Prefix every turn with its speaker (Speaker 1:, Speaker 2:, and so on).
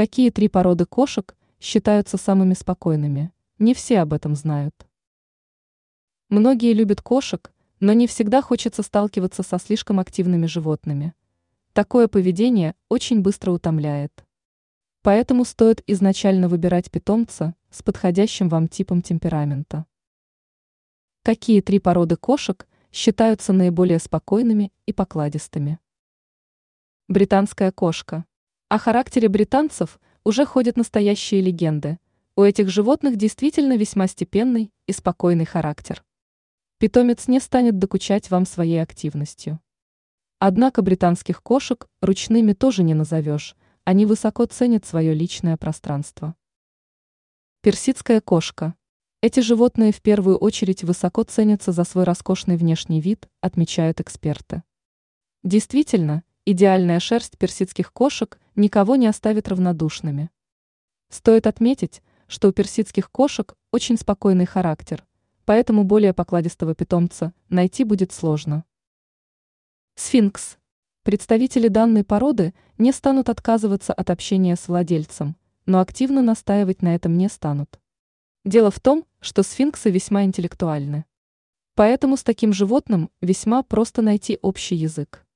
Speaker 1: Какие три породы кошек считаются самыми спокойными? Не все об этом знают. Многие любят кошек, но не всегда хочется сталкиваться со слишком активными животными. Такое поведение очень быстро утомляет. Поэтому стоит изначально выбирать питомца с подходящим вам типом темперамента. Какие три породы кошек считаются наиболее спокойными и покладистыми? Британская кошка. О характере британцев уже ходят настоящие легенды. У этих животных действительно весьма степенный и спокойный характер. Питомец не станет докучать вам своей активностью. Однако британских кошек ручными тоже не назовешь, они высоко ценят свое личное пространство. Персидская кошка. Эти животные в первую очередь высоко ценятся за свой роскошный внешний вид, отмечают эксперты. Действительно, идеальная шерсть персидских кошек никого не оставит равнодушными. Стоит отметить, что у персидских кошек очень спокойный характер, поэтому более покладистого питомца найти будет сложно. Сфинкс. Представители данной породы не станут отказываться от общения с владельцем, но активно настаивать на этом не станут. Дело в том, что сфинксы весьма интеллектуальны. Поэтому с таким животным весьма просто найти общий язык.